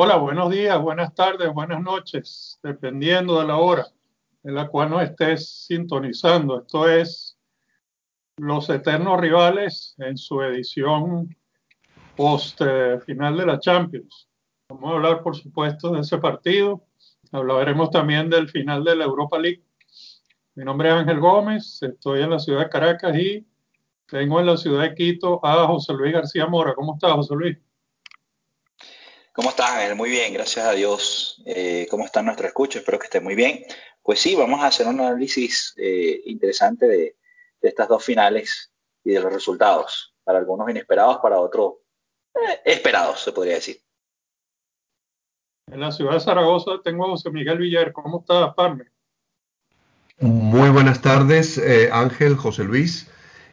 Hola, buenos días, buenas tardes, buenas noches, dependiendo de la hora en la cual nos estés sintonizando. Esto es Los Eternos Rivales en su edición post eh, final de la Champions. Vamos a hablar, por supuesto, de ese partido. Hablaremos también del final de la Europa League. Mi nombre es Ángel Gómez, estoy en la ciudad de Caracas y tengo en la ciudad de Quito a José Luis García Mora. ¿Cómo estás, José Luis? ¿Cómo estás, Ángel? Muy bien, gracias a Dios. Eh, ¿Cómo están nuestros escuchas? Espero que estén muy bien. Pues sí, vamos a hacer un análisis eh, interesante de, estas dos finales y de los resultados. Para algunos inesperados, para otros eh, esperados, se podría decir. En la ciudad de Zaragoza tengo a José Miguel Villar. ¿Cómo está, Parme? Muy buenas tardes, Ángel, José Luis.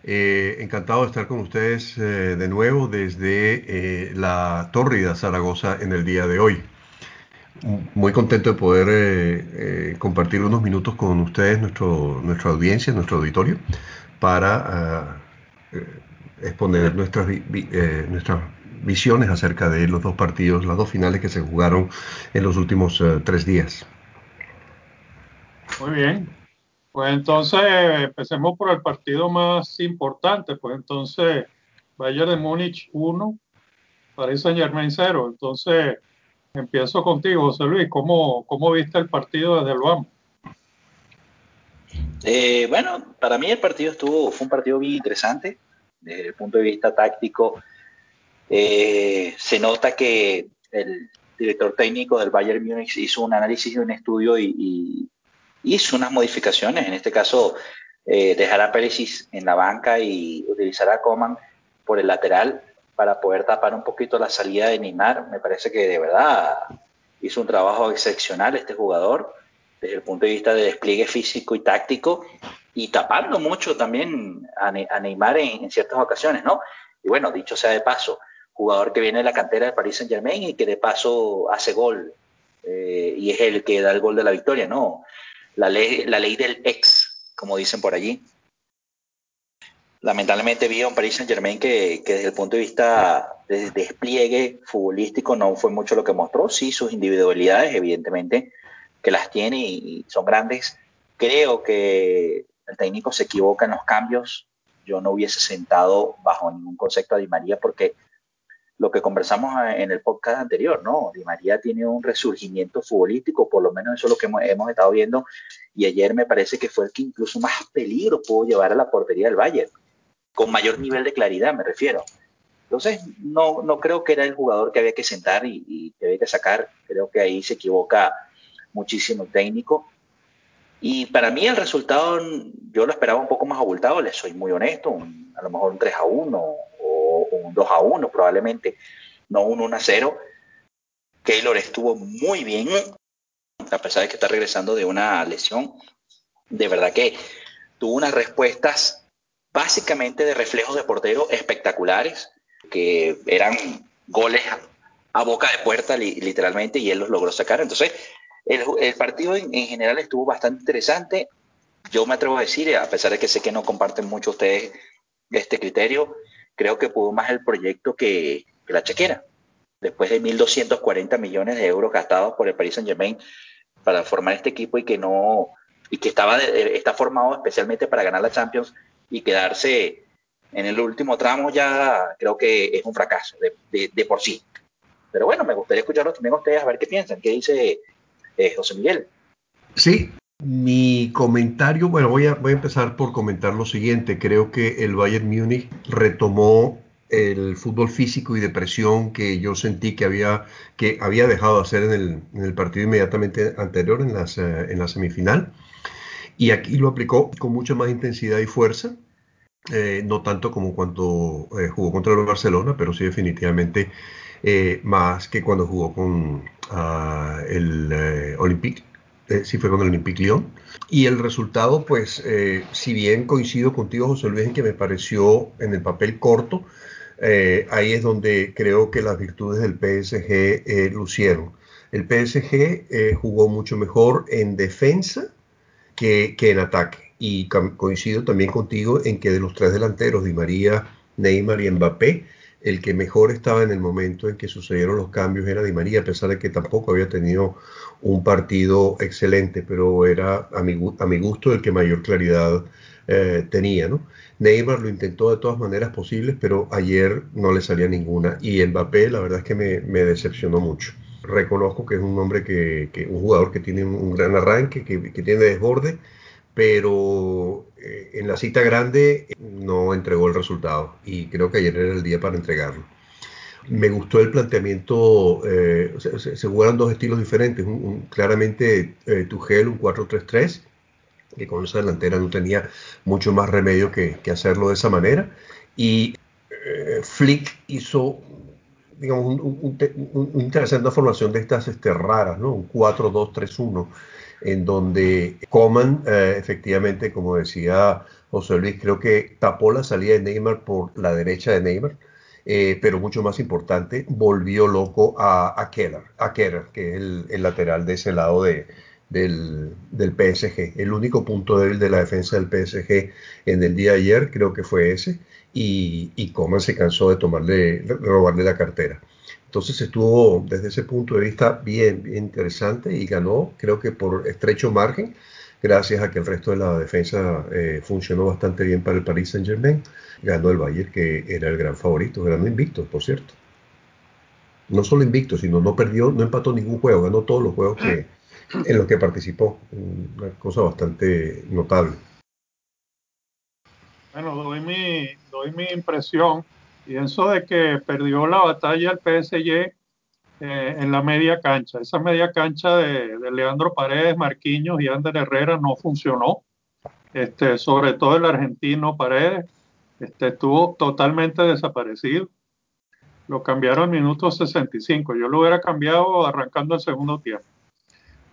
Eh, encantado de estar con ustedes eh, de nuevo desde eh, la tórrida Zaragoza en el día de hoy. Muy contento de poder compartir unos minutos con ustedes, nuestro, nuestra audiencia, nuestro auditorio, para exponer nuestras, nuestras visiones acerca de los dos partidos, las dos finales que se jugaron en los últimos tres días. Muy bien, pues entonces empecemos por el partido más importante, pues entonces Bayern de Múnich 1, Paris Saint Germain 0. Entonces empiezo contigo, José Luis, ¿cómo, cómo viste el partido desde el vamos? Eh, bueno, para mí el partido estuvo, fue un partido bien interesante desde el punto de vista táctico. Eh, se nota que el director técnico del Bayern Múnich hizo un análisis y un estudio y, hizo unas modificaciones, en este caso eh, dejar a Pérez en la banca y utilizar a Coman por el lateral para poder tapar un poquito la salida de Neymar. Me parece que de verdad hizo un trabajo excepcional este jugador desde el punto de vista de despliegue físico y táctico y tapando mucho también a, Neymar en, ciertas ocasiones, ¿no? Y bueno, dicho sea de paso, jugador que viene de la cantera de Paris Saint Germain y que de paso hace gol eh, y es el que da el gol de la victoria, ¿no? La ley, la ley del ex, como dicen por allí. Lamentablemente vi a un Paris Saint Germain que, desde el punto de vista de despliegue futbolístico no fue mucho lo que mostró. Sí, sus individualidades, evidentemente, que las tiene y, son grandes. Creo que el técnico se equivoca en los cambios. Yo no hubiese sentado bajo ningún concepto a Di María porque lo que conversamos en el podcast anterior, ¿no? Di María tiene un resurgimiento futbolístico, por lo menos eso es lo que hemos, estado viendo, y ayer me parece que fue el que incluso más peligro pudo llevar a la portería del Bayern, con mayor nivel de claridad me refiero. Entonces, no, no creo que era el jugador que había que sentar y, que había que sacar, creo que ahí se equivoca muchísimo el técnico. Y para mí el resultado yo lo esperaba un poco más abultado, les soy muy honesto, a lo mejor un 3 a 1 un 2 a 1 probablemente, no un 1 a 0. Keylor estuvo muy bien, a pesar de que está regresando de una lesión. De verdad que tuvo unas respuestas básicamente de reflejos de portero espectaculares, que eran goles a, boca de puerta literalmente y él los logró sacar. Entonces, el, partido en, general estuvo bastante interesante. Yo me atrevo a decir, a pesar de que sé que no comparten mucho ustedes este criterio, creo que pudo más el proyecto que, la chequera. Después de 1.240 millones de euros gastados por el Paris Saint Germain para formar este equipo y que no y que estaba está formado especialmente para ganar la Champions y quedarse en el último tramo ya creo que es un fracaso de, por sí. Pero bueno, me gustaría escucharlos también a ustedes a ver qué piensan, qué dice eh, José Miguel. Sí, mi comentario, bueno, voy a, empezar por comentar lo siguiente. Creo que el Bayern Múnich retomó el fútbol físico y de presión que yo sentí que había, que había dejado de hacer en el, partido inmediatamente anterior, en, las, eh, en la semifinal. Y aquí lo aplicó con mucha más intensidad y fuerza. Eh, no tanto como cuando eh, jugó contra el Barcelona, pero sí definitivamente más que cuando jugó con ah, el Olympique eh, sí fue con el Olympique Lyon. Y el resultado, pues, eh, si bien coincido contigo, José Luis, en que me pareció en el papel corto, eh, ahí es donde creo que las virtudes del PSG lucieron. El PSG jugó mucho mejor en defensa que, que en ataque. Y coincido también contigo en que de los tres delanteros, Di María, Neymar y Mbappé, el que mejor estaba en el momento en que sucedieron los cambios era Di María, a pesar de que tampoco había tenido un partido excelente, pero era a mi, gusto el que mayor claridad eh, tenía. Neymar lo intentó de todas maneras posibles, pero ayer no le salía ninguna. Y Mbappé, la verdad es que me, decepcionó mucho. Reconozco que es un hombre que, un jugador que tiene un gran arranque, que, que tiene desborde, pero eh, en la cita grande no entregó el resultado y creo que ayer era el día para entregarlo. Me gustó el planteamiento, eh, se, se, jugaron dos estilos diferentes, un, claramente eh, Tugel un 4-3-3, que con esa delantera no tenía mucho más remedio que, que hacerlo de esa manera, y eh, Flick hizo digamos, un, un, un, interesante formación de estas este, raras, ¿no? un 4-2-3-1 en donde Coman, eh, efectivamente, como decía José Luis, creo que tapó la salida de Neymar por la derecha de Neymar, eh, pero mucho más importante, volvió loco a, a Keller, a Keller, que es el, lateral de ese lado de, del, del, PSG. El único punto débil de la defensa del PSG en el día de ayer creo que fue ese, y, y Coman se cansó de tomarle, robarle la cartera. Entonces estuvo desde ese punto de vista bien, bien interesante y ganó, creo que por estrecho margen, gracias a que el resto de la defensa eh, funcionó bastante bien para el Paris Saint Germain. Ganó el Bayern, que era el gran favorito, ganó invicto, por cierto. No solo invicto, sino no perdió, no empató ningún juego, ganó todos los juegos que, en los que participó. Una cosa bastante notable. Bueno, doy mi, doy mi impresión Pienso de que perdió la batalla el PSG eh, en la media cancha. Esa media cancha de, Leandro Paredes, Marquinhos y Ander Herrera no funcionó. Este, sobre todo el argentino Paredes este, estuvo totalmente desaparecido. Lo cambiaron en minuto 65. Yo lo hubiera cambiado arrancando el segundo tiempo.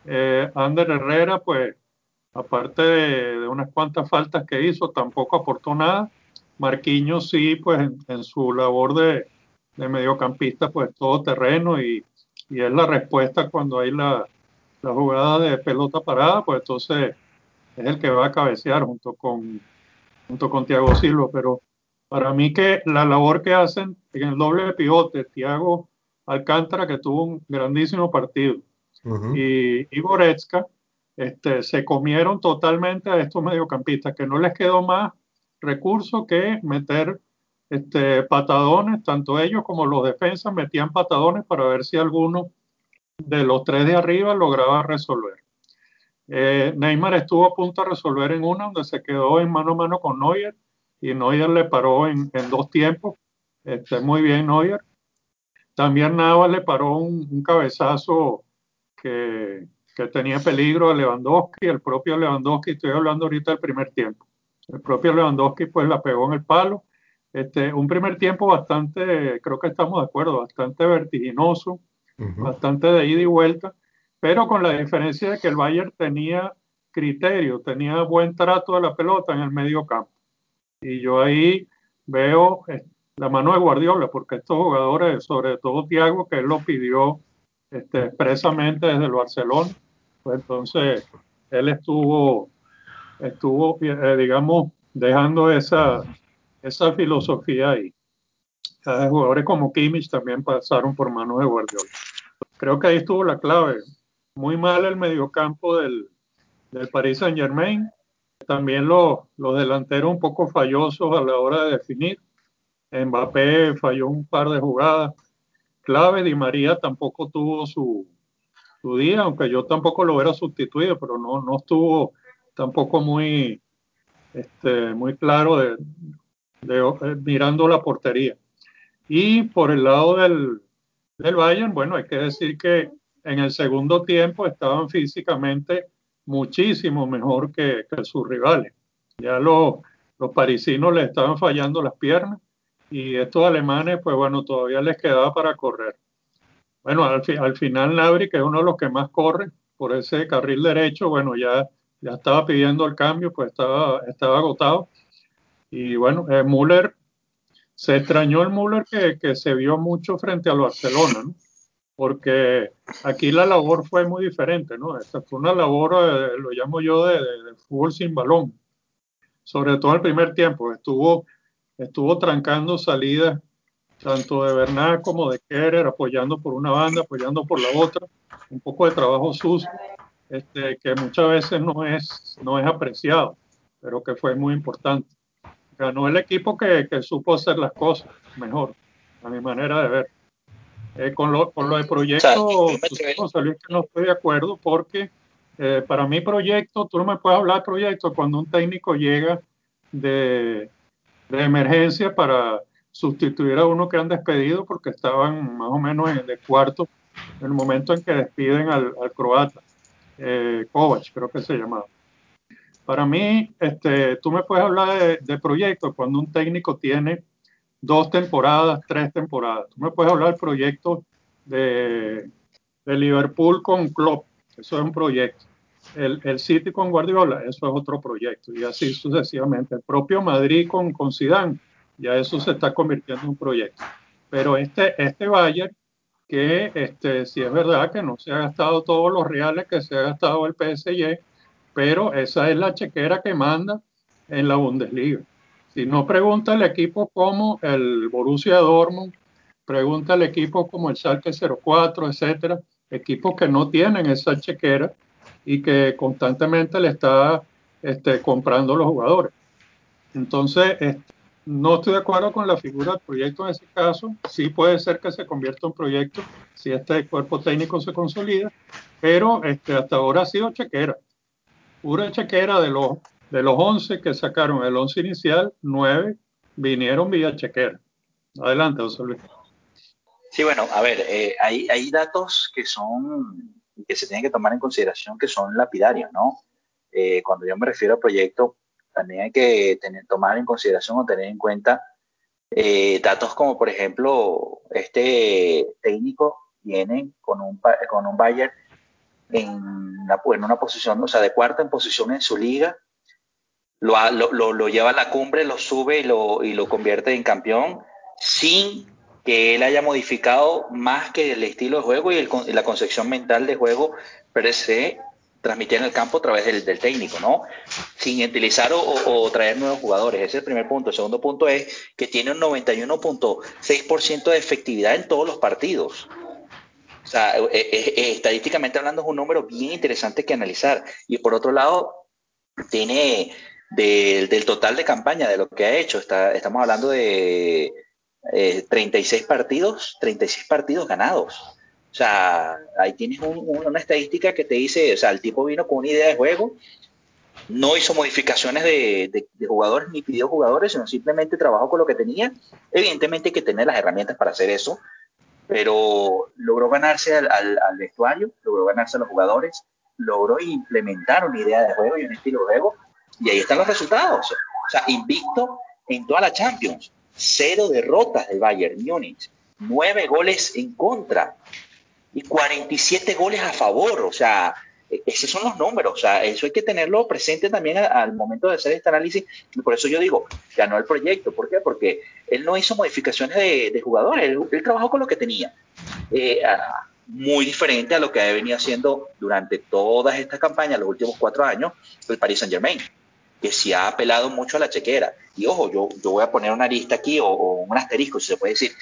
Eh, Ander Herrera, pues, aparte de unas cuantas faltas que hizo, tampoco aportó nada Marquinhos sí, pues en, en su labor de, de, mediocampista, pues todo terreno y, y es la respuesta cuando hay la, la, jugada de pelota parada, pues entonces es el que va a cabecear junto con, junto con Thiago Silva, pero para mí que la labor que hacen en el doble pivote, Thiago Alcántara, que tuvo un grandísimo partido, uh -huh. y, y Goretzka, este, se comieron totalmente a estos mediocampistas, que no les quedó más recurso que meter este, patadones, tanto ellos como los defensas metían patadones para ver si alguno de los tres de arriba lograba resolver. Eh, Neymar estuvo a punto de resolver en una donde se quedó en mano a mano con Neuer y Neuer le paró en, dos tiempos. Este, muy bien Neuer. También Navas le paró un, un cabezazo que, que, tenía peligro a Lewandowski, el propio Lewandowski, estoy hablando ahorita del primer tiempo. El propio Lewandowski pues la pegó en el palo. Este, un primer tiempo bastante, creo que estamos de acuerdo, bastante vertiginoso, uh -huh. bastante de ida y vuelta, pero con la diferencia de que el Bayern tenía criterio, tenía buen trato de la pelota en el medio campo. Y yo ahí veo eh, la mano de Guardiola, porque estos jugadores, sobre todo Thiago, que él lo pidió este, expresamente desde el Barcelona, pues entonces él estuvo estuvo, eh, digamos, dejando esa, esa filosofía ahí. Eh, jugadores como Kimmich también pasaron por manos de Guardiola. Creo que ahí estuvo la clave. Muy mal el mediocampo del, del Paris Saint Germain. También los, los delanteros un poco fallosos a la hora de definir. Mbappé falló un par de jugadas clave. Di María tampoco tuvo su, su día, aunque yo tampoco lo hubiera sustituido, pero no, no estuvo tampoco muy, este, muy claro de, mirando la portería. Y por el lado del, del Bayern, bueno, hay que decir que en el segundo tiempo estaban físicamente muchísimo mejor que, que sus rivales. Ya los, los parisinos les estaban fallando las piernas y estos alemanes, pues bueno, todavía les quedaba para correr. Bueno, al final Nabri, que es uno de los que más corre por ese carril derecho, bueno, ya ya estaba pidiendo el cambio, pues estaba, estaba agotado. Y bueno, eh, Müller, se extrañó el Müller que, que, se vio mucho frente al Barcelona, ¿no? porque aquí la labor fue muy diferente, ¿no? Esta fue una labor, eh, lo llamo yo, de, de, de, fútbol sin balón, sobre todo el primer tiempo, estuvo, estuvo trancando salidas tanto de Bernard como de Kerer, apoyando por una banda, apoyando por la otra, un poco de trabajo sucio, este, que muchas veces no es, no es apreciado, pero que fue muy importante. Ganó el equipo que, que supo hacer las cosas mejor, a mi manera de ver. Eh, con, lo, con lo de proyecto, José Luis, que no estoy de acuerdo porque eh, para mí proyecto, tú no me puedes hablar de proyecto cuando un técnico llega de, de emergencia para sustituir a uno que han despedido porque estaban más o menos en el cuarto en el momento en que despiden al, croata, eh, Kovac, creo que se llamaba. Para mí, este, tú me puedes hablar de, de proyectos cuando un técnico tiene dos temporadas, tres temporadas. Tú me puedes hablar del proyecto de, de Liverpool con Klopp, eso es un proyecto. El, el, City con Guardiola, eso es otro proyecto. Y así sucesivamente. El propio Madrid con, con Zidane, ya eso se está convirtiendo en un proyecto. Pero este, este Bayern, que este, sí es verdad que no se ha gastado todos los reales que se ha gastado el PSG, pero esa es la chequera que manda en la Bundesliga. Si no pregunta el equipo como el Borussia Dortmund, pregunta el equipo como el Schalke 04, etcétera, equipos que no tienen esa chequera y que constantemente le está este, comprando los jugadores. Entonces, este, no estoy de acuerdo con la figura del proyecto en ese caso. Sí puede ser que se convierta en proyecto si este cuerpo técnico se consolida, pero este, hasta ahora ha sido chequera. Pura chequera de los, de los 11 que sacaron el 11 inicial, 9 vinieron vía chequera. Adelante, José Luis. Sí, bueno, a ver, eh, hay, hay datos que son, que se tienen que tomar en consideración que son lapidarios, ¿no? Eh, cuando yo me refiero a proyecto, también hay que tener, tomar en consideración o tener en cuenta eh, datos como, por ejemplo, este técnico viene con un, con un Bayern en una, en una posición, o sea, de cuarta en posición en su liga, lo, lo, lo, lleva a la cumbre, lo sube y lo, y lo convierte en campeón sin que él haya modificado más que el estilo de juego y, el, y la concepción mental de juego per se transmitir en el campo a través del, del técnico, ¿no? Sin utilizar o, traer nuevos jugadores. Ese es el primer punto. El segundo punto es que tiene un 91.6% de efectividad en todos los partidos. O sea, eh, eh, eh, estadísticamente hablando es un número bien interesante que analizar. Y por otro lado, tiene de, del total de campaña, de lo que ha hecho, estamos hablando de 36 partidos, 36 partidos ganados. O sea, ahí tienes un, una estadística que te dice, o sea, el tipo vino con una idea de juego, no hizo modificaciones de, jugadores ni pidió jugadores, sino simplemente trabajó con lo que tenía. Evidentemente hay que tener las herramientas para hacer eso, pero logró ganarse al vestuario, logró ganarse a los jugadores, logró implementar una idea de juego y un estilo de juego, y ahí están los resultados. O sea, invicto en toda la Champions, cero derrotas del Bayern Múnich, nueve goles en contra, y 47 goles a favor, o sea, e, esos son los números, o sea, eso hay que tenerlo presente también al momento de hacer este análisis, y por eso yo digo, ganó el proyecto, ¿por qué? Porque él no hizo modificaciones de, de jugadores, él, él, trabajó con lo que tenía, eh, muy diferente a lo que ha venido haciendo durante todas estas campañas, los últimos cuatro años, el Paris Saint Germain, que sí ha apelado mucho a la chequera, y ojo, yo, yo voy a poner una lista aquí, o, o un asterisco, si se puede decir,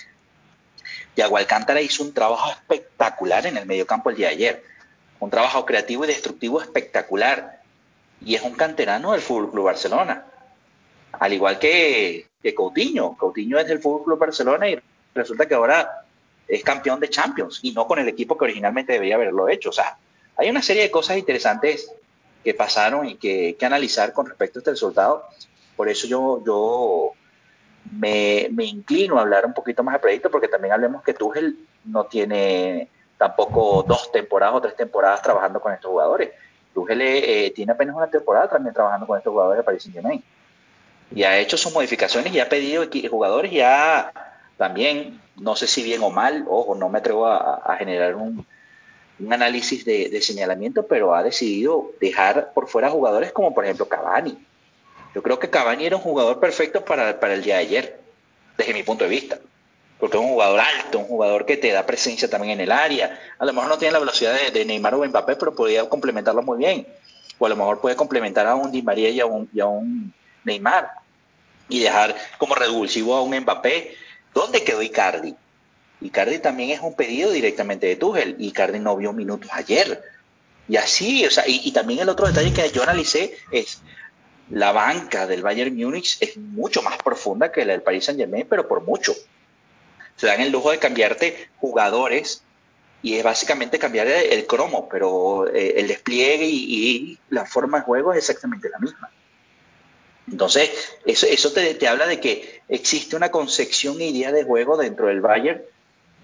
Thiago Alcántara hizo un trabajo espectacular en el mediocampo el día de ayer. Un trabajo creativo y destructivo espectacular. Y es un canterano del Fútbol Club Barcelona. Al igual que, Coutinho. Coutinho es del Fútbol Club Barcelona y resulta que ahora es campeón de Champions y no con el equipo que originalmente debería haberlo hecho. O sea, hay una serie de cosas interesantes que pasaron y que que analizar con respecto a este resultado. Por eso yo, yo me, me, inclino a hablar un poquito más de proyecto porque también hablemos que Tuchel no tiene tampoco dos temporadas o tres temporadas trabajando con estos jugadores. Tuchel eh, tiene apenas una temporada también trabajando con estos jugadores de Paris Saint-Germain. Y ha hecho sus modificaciones y ha pedido jugadores y ha también, no sé si bien o mal, ojo, no me atrevo a, a generar un, un análisis de, de, señalamiento, pero ha decidido dejar por fuera jugadores como por ejemplo Cavani, yo creo que Cavani era un jugador perfecto para, para el día de ayer, desde mi punto de vista. Porque es un jugador alto, un jugador que te da presencia también en el área. A lo mejor no tiene la velocidad de, Neymar o Mbappé, pero podría complementarlo muy bien. O a lo mejor puede complementar a un Di María y a un, y Neymar. Y dejar como revulsivo a un Mbappé ¿Dónde quedó Icardi? Icardi también es un pedido directamente de Tuchel. Icardi no vio minutos ayer. Y así, o sea, y, también el otro detalle que yo analicé es la banca del Bayern Múnich es mucho más profunda que la del Paris Saint Germain, pero por mucho. Se dan el lujo de cambiarte jugadores y es básicamente cambiar el, cromo, pero eh, el despliegue y, la forma de juego es exactamente la misma. Entonces, eso, te, habla de que existe una concepción e idea de juego dentro del Bayern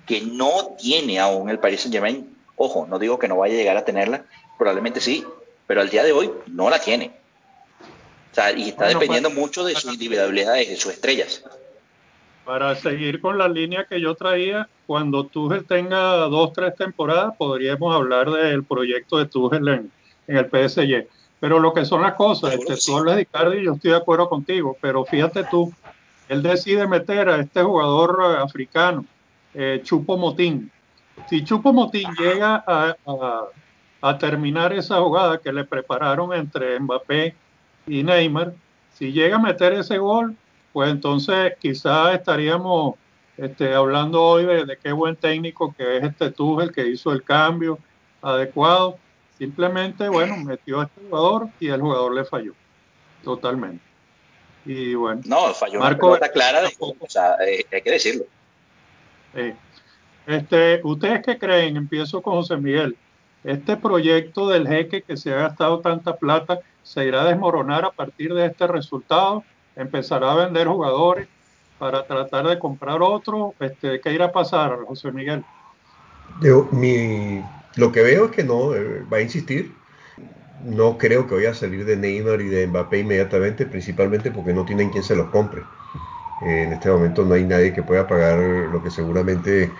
que no tiene aún el Paris Saint Germain. Ojo, no digo que no vaya a llegar a tenerla, probablemente sí, pero al día de hoy no la tiene. Sea, y está dependiendo pues, mucho de sus individualidades, de sus estrellas. Para seguir con la línea que yo traía, cuando Tuchel tenga dos, tres temporadas, podríamos hablar del proyecto de Tuchel en, en el PSG. Pero lo que son las cosas, este, tú hablas de Icardi, yo estoy de acuerdo contigo, pero fíjate tú, él decide meter a este jugador eh, africano, eh, Chupo Motín. Si Chupo Motín llega a, a, terminar esa jugada que le prepararon entre Mbappé y Neymar, si llega a meter ese gol, pues entonces quizás estaríamos este, hablando hoy de, qué buen técnico que es este Tuchel que hizo el cambio adecuado. Simplemente, bueno, metió a este jugador y el jugador le falló totalmente. Y bueno. No, falló Marco, una clara, de, o sea, eh, hay que decirlo. Este, ¿Ustedes qué creen? Empiezo con José Miguel. Este proyecto del jeque que se ha gastado tanta plata se irá a desmoronar a partir de este resultado. Empezará a vender jugadores para tratar de comprar otro. Este, ¿Qué irá a pasar, José Miguel? Lo que veo es que no, eh, va a insistir. No creo que vaya a salir de Neymar y de Mbappé inmediatamente, principalmente porque no tienen quien se los compre. Eh, en este momento no hay nadie que pueda pagar lo que seguramente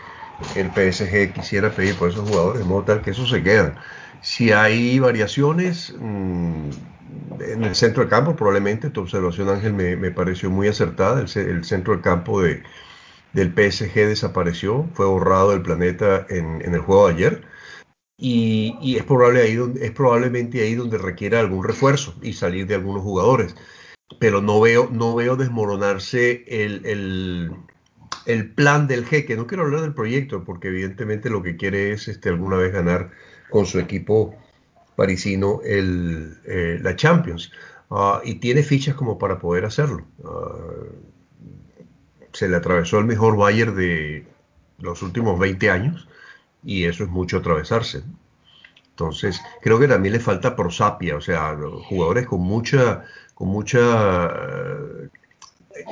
el PSG quisiera pedir por esos jugadores, de modo tal que eso se queda. Si hay variaciones mm, en el centro del campo, probablemente tu observación, Ángel, me, pareció muy acertada. El, centro del campo de, del PSG desapareció, fue borrado del planeta en, el juego de ayer. Y, es, probable ahí donde, es probablemente ahí donde requiera algún refuerzo y salir de algunos jugadores pero no veo, no veo desmoronarse el, plan del jeque. No quiero hablar del proyecto, porque evidentemente lo que quiere es este, alguna vez ganar con su equipo parisino el, eh, la Champions. Ah, y tiene fichas como para poder hacerlo. Ah, se le atravesó el mejor Bayern de los últimos 20 años y eso es mucho atravesarse. Entonces, creo que también le falta prosapia, o sea, jugadores con mucha con mucha... Eh,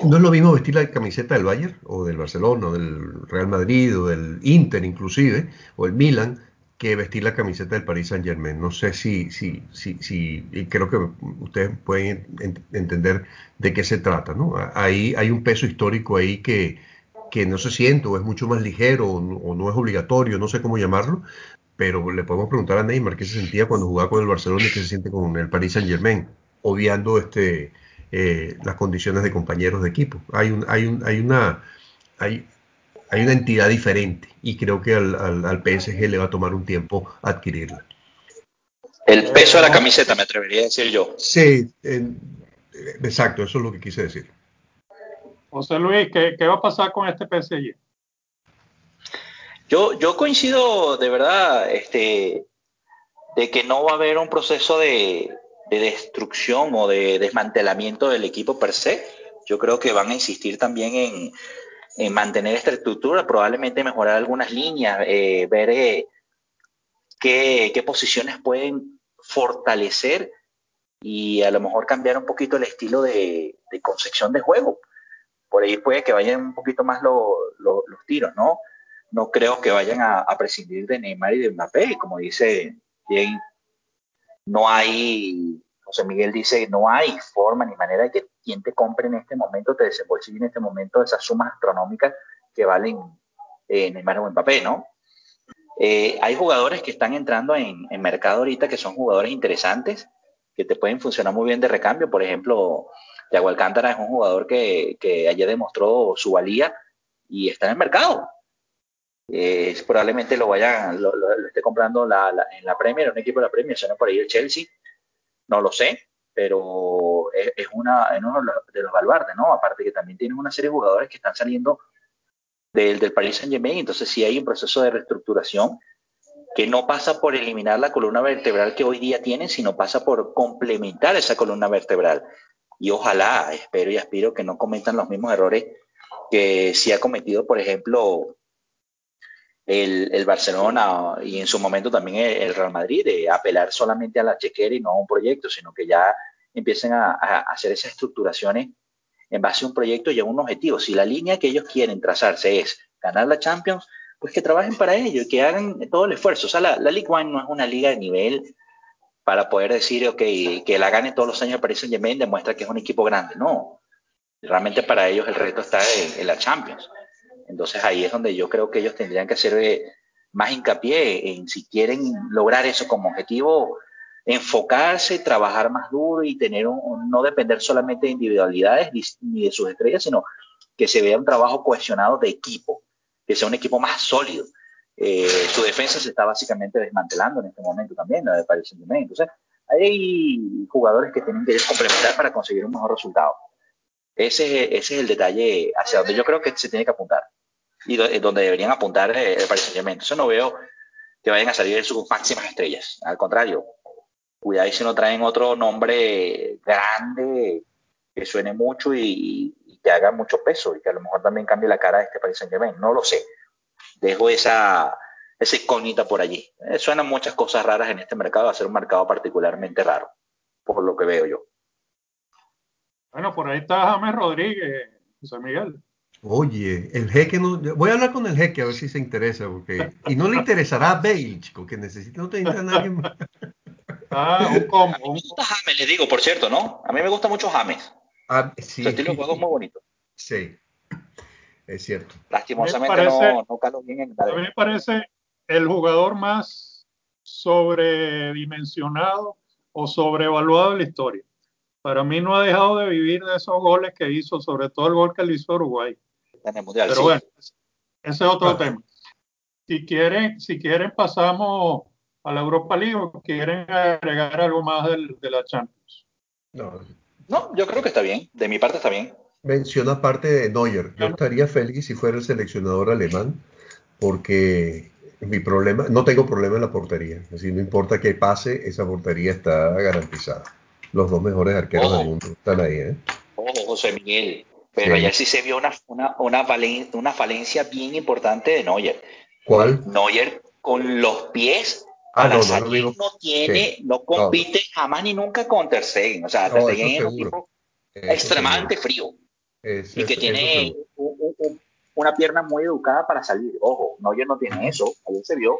no es lo mismo vestir la camiseta del Bayern o del Barcelona o del Real Madrid o del Inter inclusive o el Milan que vestir la camiseta del Paris Saint Germain. No sé si, si, si, si y creo que ustedes pueden entender de qué se trata. ¿no? Ahí hay un peso histórico ahí que, que no se siente o es mucho más ligero o no, es obligatorio, no sé cómo llamarlo, pero le podemos preguntar a Neymar qué se sentía cuando jugaba con el Barcelona y qué se siente con el Paris Saint Germain obviando este, eh, las condiciones de compañeros de equipo. Hay, un, hay, un, hay, una, hay, hay una entidad diferente y creo que al, al, PSG le va a tomar un tiempo adquirirla. El peso de la camiseta, me atrevería a decir yo. Sí, exacto, eso es lo que quise decir. José Luis, ¿qué, ¿qué, va a pasar con este PSG? Yo, yo coincido de verdad este, de que no va a haber un proceso de, de destrucción o de desmantelamiento del equipo per se. Yo creo que van a insistir también en, en mantener esta estructura, probablemente mejorar algunas líneas, eh, ver eh, qué, qué, posiciones pueden fortalecer y a lo mejor cambiar un poquito el estilo de, concepción de juego. Por ahí puede que vayan un poquito más los tiros, ¿no? No creo que vayan a, a, prescindir de Neymar y de Mbappé, como dice bien no hay, José Miguel dice, no hay forma ni manera de que quien te compre en este momento, te desembolse en este momento esas sumas astronómicas que valen eh, en el Mario Mbappé, ¿no? Eh, hay jugadores que están entrando en, en, mercado ahorita que son jugadores interesantes, que te pueden funcionar muy bien de recambio. Por ejemplo, Thiago Alcántara es un jugador que, que ayer demostró su valía y está en el mercado. Eh, probablemente lo vaya, lo, esté comprando la, en la Premier, un equipo de la Premier, suena por ahí el Chelsea, no lo sé, pero es, una, uno de los baluartes, ¿no? Aparte que también tienen una serie de jugadores que están saliendo del, del Paris Saint Germain, entonces sí hay un proceso de reestructuración que no pasa por eliminar la columna vertebral que hoy día tienen, sino pasa por complementar esa columna vertebral. Y ojalá, espero y aspiro que no cometan los mismos errores que sí ha cometido, por ejemplo, el, Barcelona y en su momento también el, Real Madrid, de apelar solamente a la chequera y no a un proyecto, sino que ya empiecen a, a hacer esas estructuraciones en base a un proyecto y a un objetivo. Si la línea que ellos quieren trazarse es ganar la Champions, pues que trabajen para ello y que hagan todo el esfuerzo. O sea, la, la League One no es una liga de nivel para poder decir, ok, que la gane todos los años Paris Saint demuestra que es un equipo grande. No, realmente para ellos el reto está en, la Champions. Entonces ahí es donde yo creo que ellos tendrían que hacer eh, más hincapié en si quieren lograr eso como objetivo, enfocarse, trabajar más duro y tener un, no depender solamente de individualidades ni de sus estrellas, sino que se vea un trabajo cohesionado de equipo que sea un equipo más sólido. Eh, su defensa se está básicamente desmantelando en este momento también, la de Paris Saint-Germain. Entonces, hay jugadores que tienen que complementar para conseguir un mejor resultado. Ese, ese es el detalle hacia donde yo creo que se tiene que apuntar y donde deberían apuntar eh, el Paris Saint-Germain. Entonces, no veo que vayan a salir sus máximas estrellas. Al contrario, cuidado si no traen otro nombre grande que suene mucho y, que haga mucho peso y que a lo mejor también cambie la cara de este Paris Saint Germain. No lo sé. Dejo esa, esa incógnita por allí. Eh, suenan muchas cosas raras en este mercado, va a ser un mercado particularmente raro, por lo que veo yo. Bueno, por ahí está James Rodríguez, José Miguel. Oye, el jeque no. Voy a hablar con el jeque a ver si se interesa, porque. Y no le interesará a Bale, chico, que necesita no tener a nadie más. Ah, un combo. A mí me gusta James, les digo, por cierto, ¿no? A mí me gusta mucho James. Ah, sí. Su estilo de juego es muy bonito. Sí, es cierto. Lastimosamente no, no caló bien en A mí me parece el jugador más sobredimensionado o sobrevaluado de la historia. Para mí no ha dejado de vivir de esos goles que hizo, sobre todo el gol que le hizo Uruguay. En el mundial, Pero bueno, ese es otro ah. tema. Si quieren, si quieren pasamos a la Europa League o quieren agregar algo más del, de la Champions. No, no, yo creo que está bien. De mi parte está bien. Menciona parte de Neuer. Yo estaría feliz si fuera el seleccionador alemán, porque mi problema, no tengo problema en la portería. Así no importa qué pase, esa portería está garantizada. Los dos mejores arqueros del mundo están ahí, ¿eh? Ojo, José Miguel. Pero allá sí se vio una, una, una, falencia bien importante de Neuer. ¿Cuál? Neuer con los pies Ah, no, no, tiene, no compite jamás ni nunca con Ter Stegen. O sea, Ter Stegen es un tipo extremadamente frío y que tiene una pierna muy educada para salir. Ojo, Neuer no tiene eso, ayer se vio.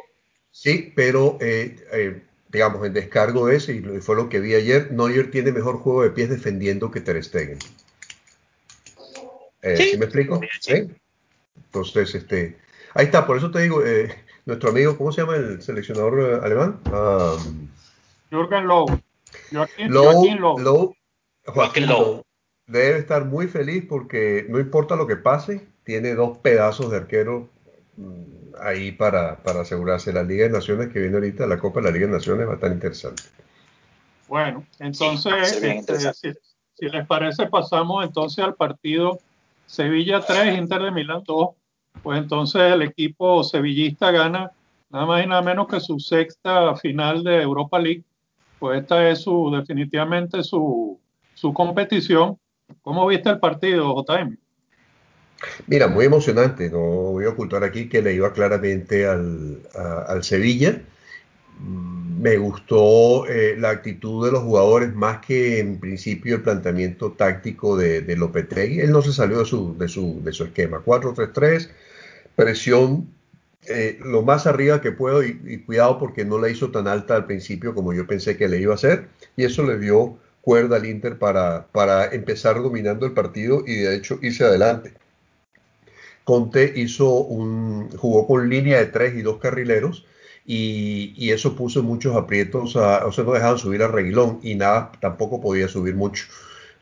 Sí, pero eh, eh, digamos, en descargo ese, y fue lo que vi ayer, Neuer tiene mejor juego de pies defendiendo que Ter Stegen. Eh, ¿Sí? me explico? Sí. Entonces, este, ahí está, por eso te digo, nuestro amigo, ¿cómo se llama el seleccionador eh, alemán? Um, Jürgen Lowe. Joaquín, Lowe, Joaquín Lowe. Debe estar muy feliz porque no importa lo que pase, tiene dos pedazos de arquero mm, ahí para, para asegurarse. La Liga de Naciones que viene ahorita, la Copa de la Liga de Naciones va a estar interesante. Bueno, entonces, este, si, si, les parece, pasamos entonces al partido Sevilla 3, Inter de Milán 2 pues entonces el equipo sevillista gana nada más y nada menos que su sexta final de Europa League. Pues esta es su, definitivamente su, su competición. ¿Cómo viste el partido, JM? Mira, muy emocionante. No voy a ocultar aquí que le iba claramente al, al Sevilla. Me gustó eh, la actitud de los jugadores más que en principio el planteamiento táctico de, Lopetegui. Él no se salió de su, de su, de su esquema. 4-3-3 presión eh, lo más arriba que puedo y, cuidado porque no la hizo tan alta al principio como yo pensé que le iba a hacer y eso le dio cuerda al Inter para, para empezar dominando el partido y de hecho irse adelante. Conte hizo un, jugó con línea de tres y dos carrileros y, eso puso muchos aprietos, a, o sea, no dejaban subir a Reguilón y nada, tampoco podía subir mucho.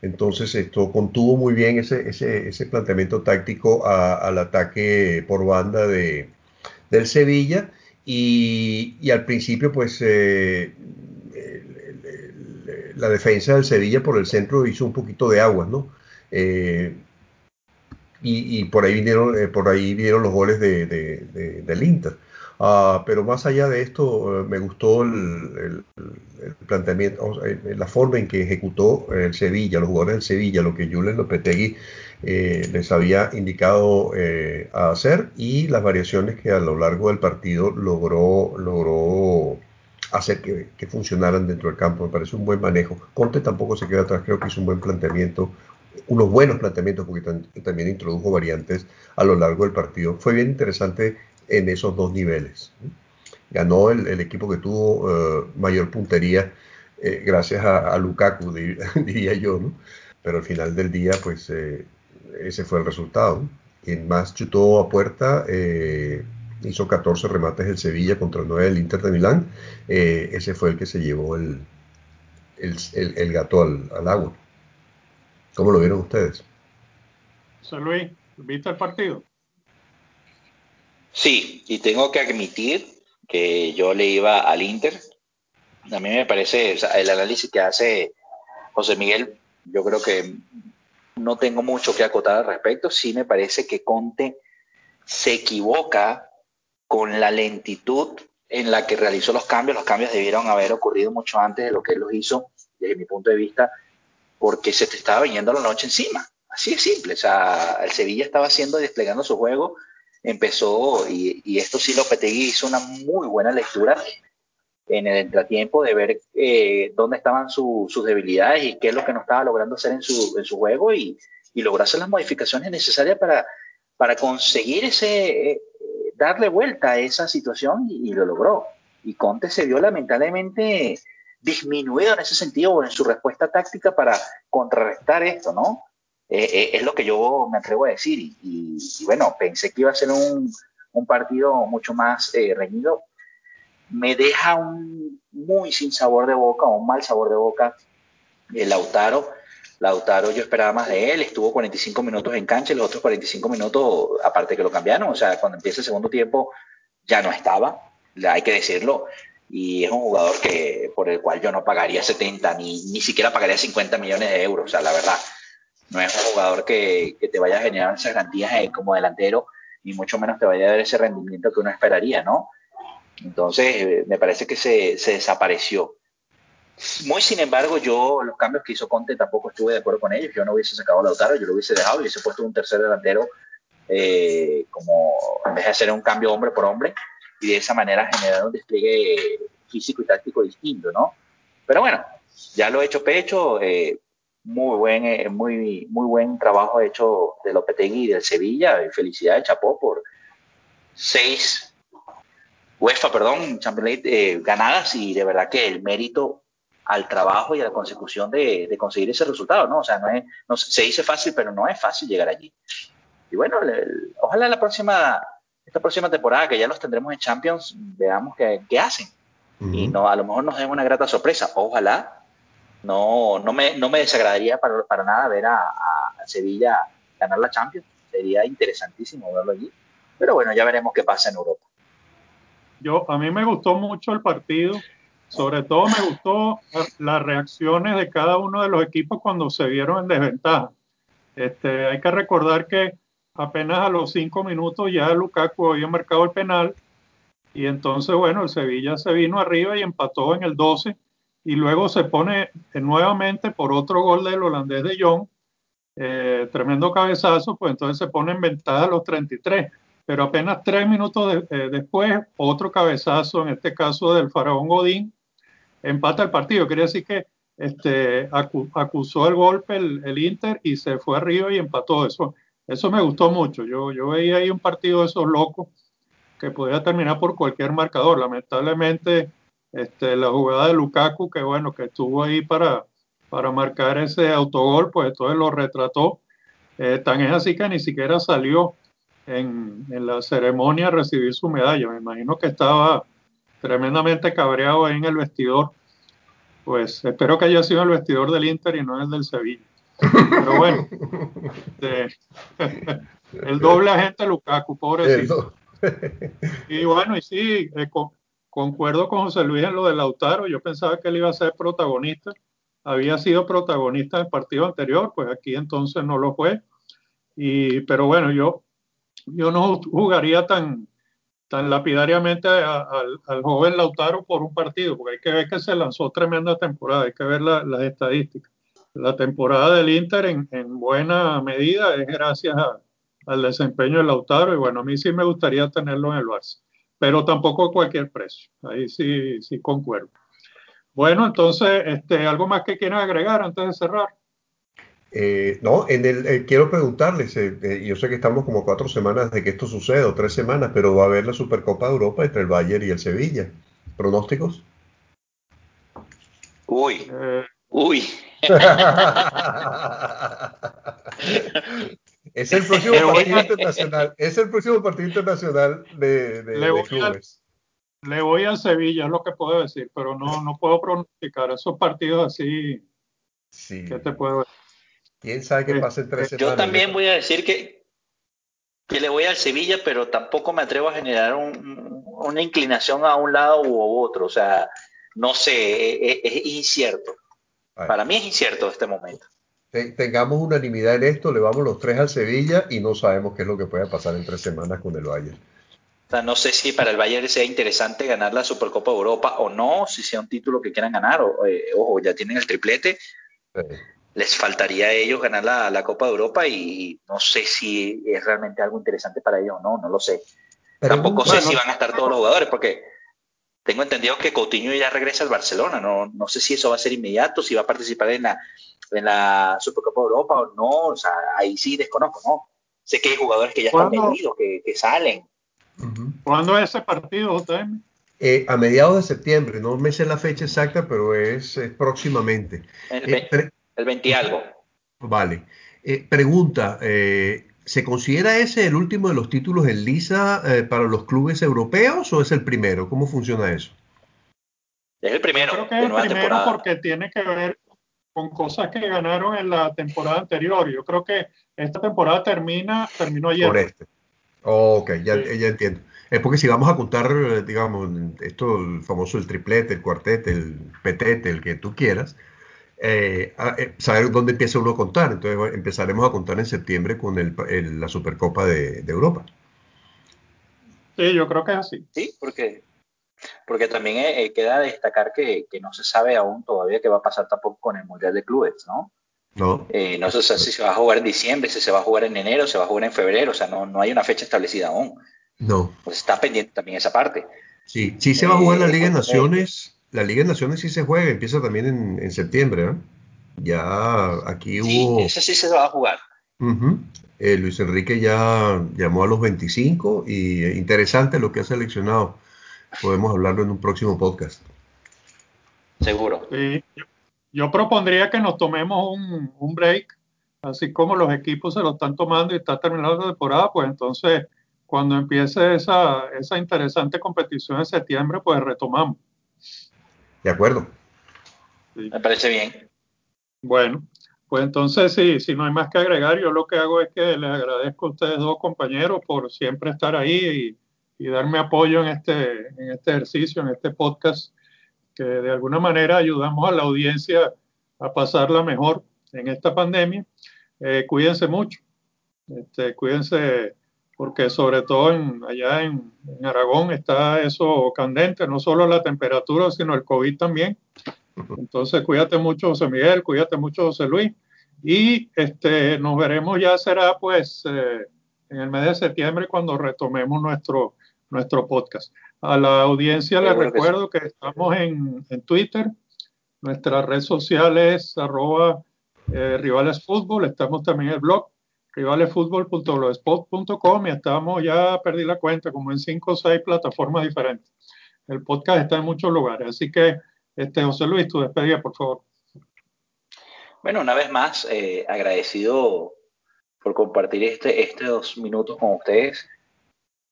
Entonces esto contuvo muy bien ese, ese, planteamiento táctico al ataque por banda de, del Sevilla y, al principio pues eh, la defensa del Sevilla por el centro hizo un poquito de agua, ¿no? Eh, y, por ahí vinieron, eh, por ahí vinieron los goles de, del Inter. Ah, pero más allá de esto, eh, me gustó el, planteamiento, la forma en que ejecutó el Sevilla, los jugadores del Sevilla, lo que Julen Lopetegui eh, les había indicado eh, a hacer y las variaciones que a lo largo del partido logró, logró hacer que, funcionaran dentro del campo. Me parece un buen manejo. Conte tampoco se queda atrás, creo que hizo un buen planteamiento, unos buenos planteamientos porque también introdujo variantes a lo largo del partido. Fue bien interesante en esos dos niveles. Ganó el, equipo que tuvo eh, mayor puntería eh, gracias a, Lukaku, diría yo. Pero al final del día, pues eh, ese fue el resultado. Quien más chutó a puerta hizo 14 remates el Sevilla contra el 9 del Inter de Milán. ese fue el que se llevó el, el, gato al, al, agua. ¿Cómo lo vieron ustedes? José Luis, ¿viste el partido? Sí, y tengo que admitir que yo le iba al Inter. A mí me parece, el análisis que hace José Miguel, yo creo que no tengo mucho que acotar al respecto. Sí me parece que Conte se equivoca con la lentitud en la que realizó los cambios. Los cambios debieron haber ocurrido mucho antes de lo que él los hizo, desde mi punto de vista, porque se te estaba viniendo la noche encima. Así de simple. O sea, el Sevilla estaba haciendo, desplegando su juego empezó, y, esto sí Lopetegui hizo una muy buena lectura en el entretiempo de ver eh, dónde estaban sus debilidades y qué es lo que no estaba logrando hacer en su, su juego y, y hacer las modificaciones necesarias para, para conseguir ese, eh, darle vuelta a esa situación y, lo logró. Y Conte se vio lamentablemente disminuido en ese sentido en su respuesta táctica para contrarrestar esto, ¿no? Eh, eh, es lo que yo me atrevo a decir. Y, bueno, pensé que iba a ser un, partido mucho más eh, reñido. Me deja un muy sin sabor de boca, un mal sabor de boca el Lautaro. Lautaro yo esperaba más de él, estuvo 45 minutos en cancha los otros 45 minutos, aparte que lo cambiaron, o sea, cuando empieza el segundo tiempo ya no estaba, hay que decirlo, y es un jugador que por el cual yo no pagaría 70 ni, ni siquiera pagaría 50 millones de euros, o sea, la verdad, no es un jugador que, te vaya a generar esas garantías eh, como delantero, ni mucho menos te vaya a dar ese rendimiento que uno esperaría, ¿no? Entonces, eh, me parece que se, desapareció. Muy sin embargo, yo los cambios que hizo Conte tampoco estuve de acuerdo con ellos. Yo no hubiese sacado a Lautaro, yo lo hubiese dejado, y hubiese puesto un tercer delantero eh, como en vez de hacer un cambio hombre por hombre y de esa manera generar un despliegue físico y táctico distinto, ¿no? Pero bueno, ya lo he hecho pecho, muy buen, eh, muy, muy buen trabajo hecho de Lopetegui y del Sevilla. Felicidades, Chapó, por seis UEFA, perdón, Champions League eh, ganadas y de verdad que el mérito al trabajo y a la consecución de, conseguir ese resultado, ¿no? O sea, no es, no, se dice fácil, pero no es fácil llegar allí. Y bueno, ojalá la próxima, esta próxima temporada que ya los tendremos en Champions, veamos qué, qué hacen. Y no, a lo mejor nos den una grata sorpresa. Ojalá no, no, me, no me desagradaría para, para nada ver a, Sevilla ganar la Champions. Sería interesantísimo verlo allí. Pero bueno, ya veremos qué pasa en Europa. Yo, a mí me gustó mucho el partido. Sobre todo me gustó las reacciones de cada uno de los equipos cuando se vieron en desventaja. Este, hay que recordar que apenas a los cinco minutos ya Lukaku había marcado el penal y entonces, bueno, el Sevilla se vino arriba y empató en el 12 y luego se pone nuevamente por otro gol del holandés de Jong, eh, tremendo cabezazo, pues entonces se pone en ventaja los 33, pero apenas tres minutos eh, después, otro cabezazo, en este caso del faraón Godín, empata el partido, quiere decir que este, acusó el golpe el, Inter y se fue arriba y empató eso. Eso me gustó mucho. Yo, yo veía ahí un partido de esos locos que podía terminar por cualquier marcador. Lamentablemente, este, la jugada de Lukaku, que bueno, que estuvo ahí para, para marcar ese autogol, pues entonces lo retrató. Eh, tan es así que ni siquiera salió en, en, la ceremonia a recibir su medalla. Me imagino que estaba tremendamente cabreado ahí en el vestidor. Pues espero que haya sido el vestidor del Inter y no el del Sevilla. Pero bueno, este, el doble agente Lukaku, pobrecito. Y bueno, y sí, eh, Concuerdo con José Luis en lo de Lautaro. Yo pensaba que él iba a ser protagonista. Había sido protagonista en el partido anterior, pues aquí entonces no lo fue. Y, pero bueno, yo, yo no jugaría tan, tan lapidariamente al, joven Lautaro por un partido, porque hay que ver que se lanzó tremenda temporada, hay que ver las estadísticas. La temporada del Inter en, en buena medida es gracias al desempeño de Lautaro y bueno, a mí sí me gustaría tenerlo en el Barça, pero tampoco a cualquier precio, ahí sí, sí concuerdo. Bueno, entonces, este, ¿algo más que quieran agregar antes de cerrar? Eh, no, en el, eh, quiero preguntarles, eh, yo sé que estamos como cuatro semanas de que esto suceda, o tres semanas, pero va a haber la Supercopa de Europa entre el Bayern y el Sevilla. ¿Pronósticos? Uy, uy. es el próximo partido internacional, es el próximo partido internacional de, de clubes. Le voy a Sevilla, es lo que puedo decir, pero no, no puedo pronosticar esos partidos así. Sí. ¿Qué te puedo decir? ¿Quién sabe qué pasa en tres semanas? Yo también voy a decir que, que le voy al Sevilla, pero tampoco me atrevo a generar una inclinación a un lado u otro. O sea, no sé, e, e, es, incierto. Para mí es incierto este momento. Tengamos unanimidad en esto, le vamos los tres al Sevilla y no sabemos qué es lo que pueda pasar en tres semanas con el Bayern no sé si para el Bayern sea interesante ganar la Supercopa de Europa o no, si sea un título que quieran ganar, o, eh, ojo, ya tienen el triplete. Les faltaría a ellos ganar la, Copa de Europa y no sé si es realmente algo interesante para ellos o no, no lo sé. Tampoco sé si van a estar todos los jugadores, porque tengo entendido que Coutinho ya regresa al Barcelona, no, no sé si eso va a ser inmediato, si va a participar en la, en la Supercopa de Europa o no, o sea, ahí sí desconozco, ¿no? Sé que hay jugadores que ya están vendidos, que, que salen, ¿Cuándo es ese partido, JM? Eh, a mediados de septiembre, no me sé la fecha exacta, pero es, próximamente. El, eh, 20 algo. Vale. Eh, pregunta, ¿se considera ese el último de los títulos en Lisa para los clubes europeos o es el primero? ¿Cómo funciona eso? Es el primero. creo que es el primero porque tiene que ver con cosas que ganaron en la temporada anterior. Yo creo que esta temporada termina, terminó ayer. Por este. Ok, ya, ya entiendo. Es porque si vamos a contar, digamos, esto, el famoso el triplete, el cuartete, el petete, el que tú quieras, eh, eh, saber dónde empieza uno a contar. Entonces empezaremos a contar en septiembre con el, la Supercopa de, Europa. Sí, yo creo que es así. Sí, porque, porque también eh, queda destacar que, que, no se sabe aún todavía qué va a pasar tampoco con el Mundial de Clubes, ¿no? No. Eh, no sé si se va a jugar en diciembre, si se va a jugar en enero, se va a jugar en febrero, o sea, no, no hay una fecha establecida aún. No. Pues está pendiente también esa parte. Sí, sí se va a jugar la eh, Liga de pues, Naciones. La Liga de Naciones sí se juega, empieza también en, septiembre, ¿eh? Ya aquí hubo. Ese sí se va a jugar. Luis Enrique ya llamó a los 25 y interesante lo que ha seleccionado. Podemos hablarlo en un próximo podcast. Seguro. Sí. Yo propondría que nos tomemos un, break, así como los equipos se lo están tomando y está terminando la temporada, pues entonces cuando empiece esa, esa interesante competición en septiembre, pues retomamos. De acuerdo. Me parece bien. Bueno, pues entonces sí, si no hay más que agregar, yo lo que hago es que les agradezco a ustedes dos compañeros por siempre estar ahí y, darme apoyo en este, en este ejercicio, en este podcast que de alguna manera ayudamos a la audiencia a pasarla mejor en esta pandemia. Eh, cuídense mucho, este, cuídense porque sobre todo allá en, Aragón está eso candente, no solo la temperatura, sino el COVID también. Entonces cuídate mucho José Miguel, cuídate mucho José Luis y este, nos veremos ya será pues eh, en el mes de septiembre cuando retomemos nuestro, nuestro podcast. A la audiencia les recuerdo que, estamos en, Twitter, nuestra red social es arroba eh, rivalesfútbol, estamos también en el blog rivalesfútbol.blogspot.com y estamos ya, perdí la cuenta, como en cinco o seis plataformas diferentes. El podcast está en muchos lugares, así que este, José Luis, tu despedida, por favor. Bueno, una vez más, eh, agradecido por compartir este, estos minutos con ustedes.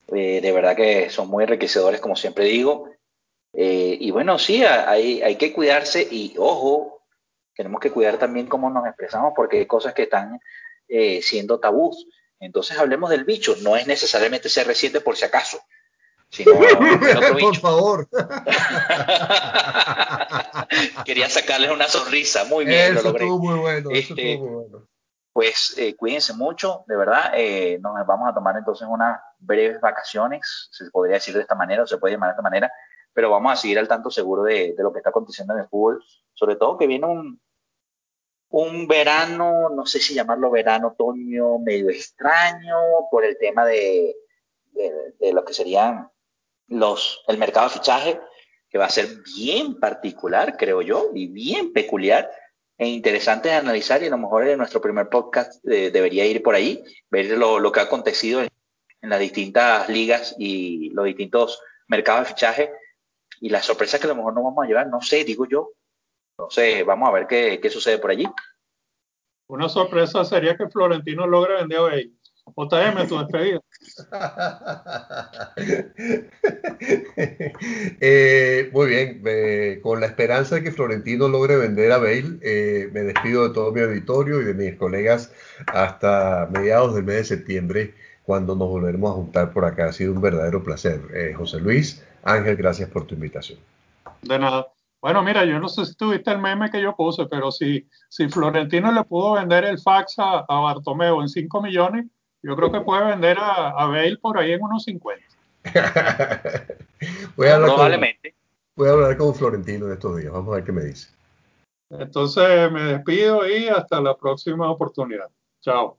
Eh, de verdad que son muy enriquecedores, como siempre digo. Eh, y bueno, sí, hay, hay que cuidarse y ojo, tenemos que cuidar también cómo nos expresamos porque hay cosas que están eh, siendo tabús. Entonces hablemos del bicho, no es necesariamente ser reciente por si acaso, sino Por favor. Quería sacarles una sonrisa, muy bien, eso lo logré. Estuvo muy bueno, eso estuvo este, muy bueno. Pues eh, cuídense mucho, de verdad. Eh, nos vamos a tomar entonces unas breves vacaciones, se podría decir de esta manera, o se puede llamar de esta manera, pero vamos a seguir al tanto seguro de, de lo que está aconteciendo en el fútbol, sobre todo que viene un, un verano, no sé si llamarlo verano, otoño, medio extraño por el tema de, de, lo que serían los, el mercado de fichaje, que va a ser bien particular, creo yo, y bien peculiar e interesante de analizar y a lo mejor en nuestro primer podcast eh, debería ir por ahí, ver lo, lo que ha acontecido en, en, las distintas ligas y los distintos mercados de fichaje y las sorpresas que a lo mejor nos vamos a llevar, no sé, digo yo, entonces, vamos a ver qué, qué sucede por allí. Una sorpresa sería que Florentino logre vender a Bale. JM, tu despedida. eh, muy bien, con la esperanza de que Florentino logre vender a Bale, eh, me despido de todo mi auditorio y de mis colegas hasta mediados del mes de septiembre, cuando nos volveremos a juntar por acá. Ha sido un verdadero placer. Eh, José Luis, Ángel, gracias por tu invitación. De nada. Bueno, mira, yo no sé si tuviste el meme que yo puse, pero si, si Florentino le pudo vender el fax a, a Bartomeu en 5 millones, yo creo que puede vender a, a Bale por ahí en unos 50. voy a Probablemente. Con, voy a hablar con Florentino en estos días, vamos a ver qué me dice. Entonces me despido y hasta la próxima oportunidad. Chao.